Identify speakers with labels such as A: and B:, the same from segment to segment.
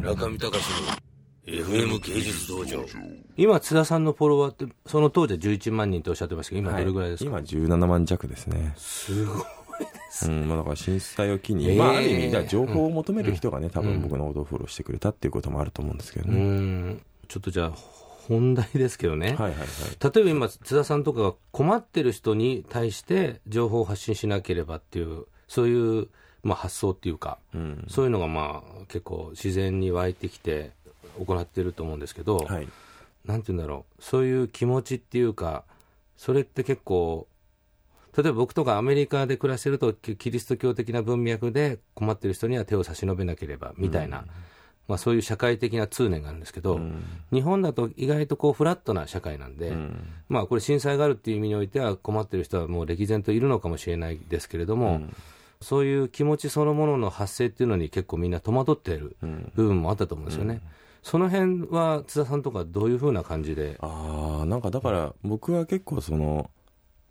A: 中見隆の FM 芸術道場。
B: 今、津田さんのフォロワーって、その当時は11万人とおっしゃってましたけど、今どれぐらいですか、
C: はい、今17万弱ですね。
B: すごいです
C: うん、まあ、だから震災を機に、えー、まあ、ある意味、情報を求める人がね、うん、多分僕のことをフォローしてくれたっていうこともあると思うんですけどね。う
B: ん。ちょっとじゃあ、本題ですけどね、
C: はいはいはい、
B: 例えば今、津田さんとかが困ってる人に対して情報を発信しなければっていう、そういう、まあ、発想っていうか、うん、そういうのがまあ結構自然に湧いてきて行ってると思うんですけど、はい、なんて言うんだろう、そういう気持ちっていうか、それって結構、例えば僕とかアメリカで暮らしてると、キリスト教的な文脈で困ってる人には手を差し伸べなければみたいな、うん、まあ、そういう社会的な通念があるんですけど、うん、日本だと意外とこうフラットな社会なんで、うん、まあ、これ、震災があるっていう意味においては、困ってる人はもう歴然といるのかもしれないですけれども、そういう気持ちそのものの発生っていうのに結構みんな戸惑っている部分もあったと思うんですよね。その辺は津田さんとかどういうふうな感じで？
C: ああなんかだから僕は結構その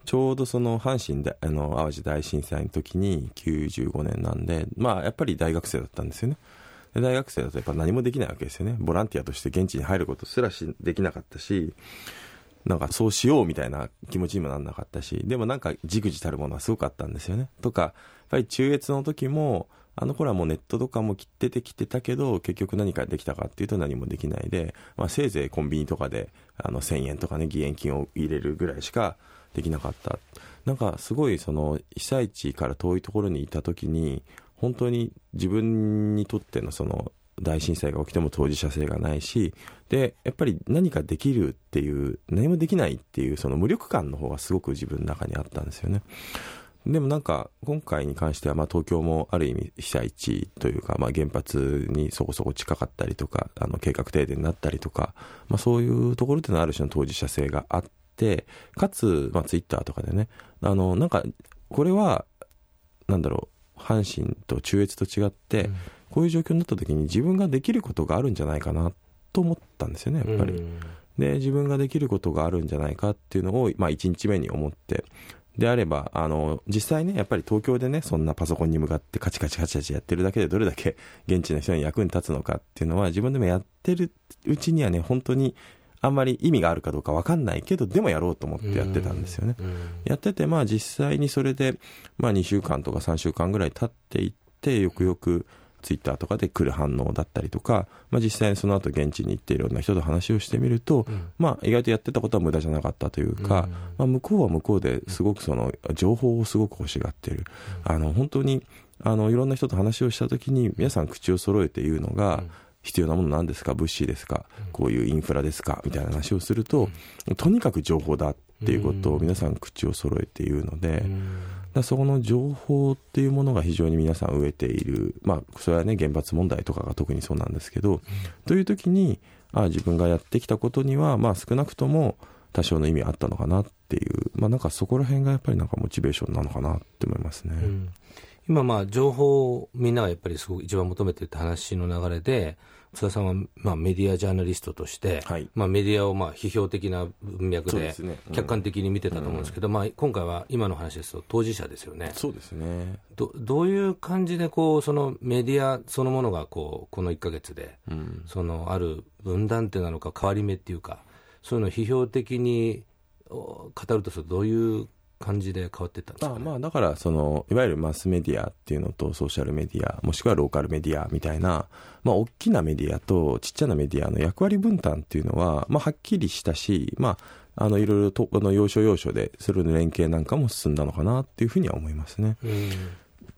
C: ちょうどその阪神であの淡路大震災の時に95年なんでまあやっぱり大学生だったんですよね。で大学生だとやっぱ何もできないわけですよね。ボランティアとして現地に入ることすらしできなかったしなんかそうしようみたいな気持ちにもなんなかったしでもなんかじくじたるものはすごかったんですよねとかやっぱり中越の時もあの頃はもうネットとかも出ててきてたけど、結局何かできたかっていうと何もできないで、まあ、せいぜいコンビニとかであの1000円とかね、義援金を入れるぐらいしかできなかった。なんかすごいその被災地から遠いところにいた時に、本当に自分にとってのその大震災が起きても当事者性がないし、で、やっぱり何かできるっていう、何もできないっていうその無力感の方がすごく自分の中にあったんですよね。でもなんか、今回に関しては、まあ東京もある意味被災地というか、まあ原発にそこそこ近かったりとか、あの計画停電になったりとか、まあそういうところでのある種の当事者性があって、かつ、まあツイッターとかでね、あの、なんか、これは、なんだろう、阪神と中越と違って、こういう状況になった時に自分ができることがあるんじゃないかなと思ったんですよね、やっぱり。で、自分ができることがあるんじゃないかっていうのを、まあ1日目に思って、であれば、あの、実際ね、やっぱり東京でね、そんなパソコンに向かってカチカチカチカチやってるだけでどれだけ現地の人に役に立つのかっていうのは自分でもやってるうちにはね、本当にあんまり意味があるかどうかわかんないけど、でもやろうと思ってやってたんですよね。やってて、まあ実際にそれで、まあ2週間とか3週間ぐらい経っていって、よくよく、ツイッターとかで来る反応だったりとか、まあ、実際にその後現地に行っていろんな人と話をしてみると、うん、まあ、意外とやってたことは無駄じゃなかったというか、うん、まあ、向こうは向こうですごくその情報をすごく欲しがっている、うん、あの本当にあのいろんな人と話をした時に皆さん口を揃えて言うのが、必要なものなんですか？物資ですか？こういうインフラですか？みたいな話をすると、とにかく情報だっていうことを皆さん口を揃えて言うので、だそこの情報っていうものが非常に皆さん飢えている、まあ、それはね、原発問題とかが特にそうなんですけど、うん、という時に、あ自分がやってきたことには、まあ、少なくとも多少の意味あったのかなっていう、まあ、なんかそこら辺がやっぱりなんかモチベーションなのかなって思いますね。うん、
B: 今、まあ、情報をみんながやっぱりすごく一番求めてるって話の流れで、津田さんは、まあ、メディアジャーナリストとして、はい、まあ、メディアをまあ批評的な文脈で客観的に見てたと思うんですけど、うん、まあ、今回は今の話ですと当事者ですよね。
C: そうですね。
B: どどういう感じでこうそのメディアそのものがこうこの1か月で、うん、そのある分断点なのか変わり目っていうかそういうのを批評的に語るとするとどういう感じで変わってたんですか、
C: ね、まあ、だからそのいわゆるマスメディアっていうのとソーシャルメディアもしくはローカルメディアみたいな、まあ、大きなメディアとちっちゃなメディアの役割分担っていうのは、まあ、はっきりしたし、まあ、あのいろいろとあの要所要所でそれの連携なんかも進んだのかなっていうふうには思いますね。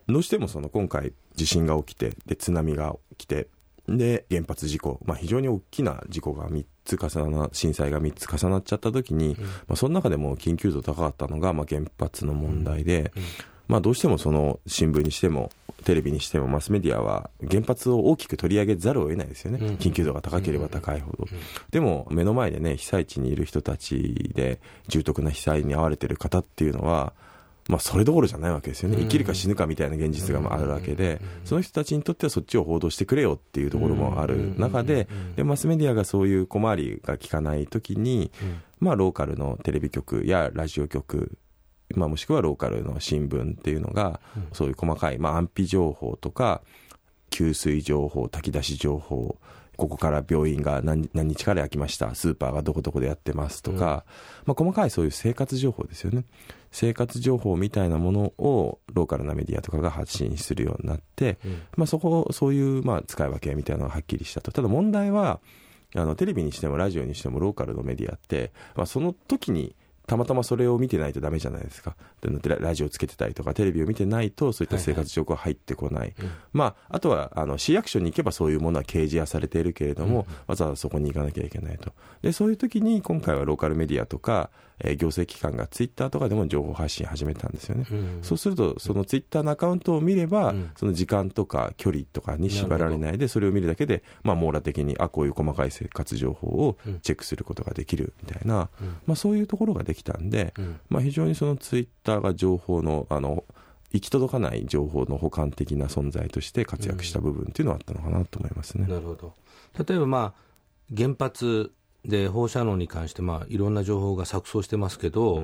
C: どうしてもその今回地震が起きてで津波が起きてで原発事故、まあ、非常に大きな事故が3つ重な震災が3つ重なっちゃった時に、うん、まあ、その中でも緊急度高かったのが、まあ、原発の問題で、うん。うん、まあ、どうしてもその新聞にしてもテレビにしてもマスメディアは原発を大きく取り上げざるを得ないですよね、緊急度が高ければ高いほど、でも目の前でね被災地にいる人たちで重篤な被災に遭われてる方っていうのはまあ、それどころじゃないわけですよね、生きるか死ぬかみたいな現実があるわけで、その人たちにとってはそっちを報道してくれよっていうところもある中で、でマスメディアがそういう小回りが効かないときに、まあ、ローカルのテレビ局やラジオ局、まあ、もしくはローカルの新聞っていうのが、そういう細かい、まあ、安否情報とか、給水情報、炊き出し情報、ここから病院が何何日から開きました、スーパーがどこどこでやってますとか、まあ、細かいそういう生活情報ですよね。生活情報みたいなものをローカルなメディアとかが発信するようになって、まあ、そこ、そういうまあ使い分けみたいなのがはっきりしたと。ただ問題は、あのテレビにしてもラジオにしてもローカルのメディアって、まあ、その時にたまたまそれを見てないとダメじゃないですか。でララジオつけてたりとか、テレビを見てないと、そういった生活情報が入ってこない。まあ、あとは、あの、市役所に行けばそういうものは掲示はされているけれども、わざわざそこに行かなきゃいけないと。で、そういう時に、今回はローカルメディアとか、えー行政機関がツイッターとかでも情報発信始めたんですよね。そうすると、そのツイッターのアカウントを見れば、その時間とか距離とかに縛られないで、それを見るだけで、まあ、網羅的に、あ、こういう細かい生活情報をチェックすることができるみたいな、まあ、そういうところができたんで、まあ、非常にそのツイッターが情報の、あの、行き届かない情報の補完的な存在として活躍した部分っていうのはあったのかなと思いますね。
B: なるほど。例えば、まあ、原発で放射能に関して、まあ、いろんな情報が錯綜してますけど、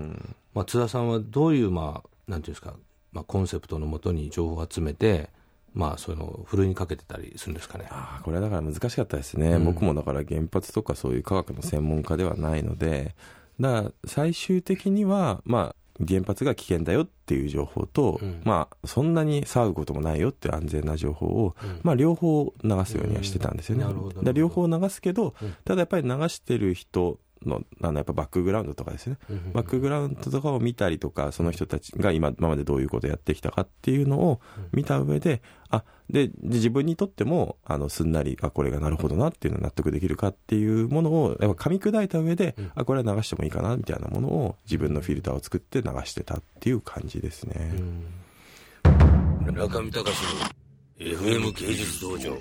B: まあ、津田さんはどういう、まあ、なんていうんですか、まあ、コンセプトのもとに情報を集めて、まあ、そういうのをふるいにかけてたりするんですかね。
C: ああこれはだから難しかったですね、僕もだから原発とかそういう科学の専門家ではないので、だから最終的には、まあ、原発が危険だよっていう情報と、まあ、そんなに騒ぐこともないよっていう安全な情報を、まあ、両方流すようにはしてたんですよね。両方流すけど、ただやっぱり流してる人の、あの、やっぱバックグラウンドとかですね。バックグラウンドとかを見たりとか、その人たちが今今までどういうことをやってきたかっていうのを見た上で、あ、で、で自分にとっても、あの、すんなり、あ、これがなるほどなっていうのを納得できるかっていうものを、やっぱ噛み砕いた上で、あ、これは流してもいいかなみたいなものを自分のフィルターを作って流してたっていう感じですね。
A: 隆の FM 芸術道場。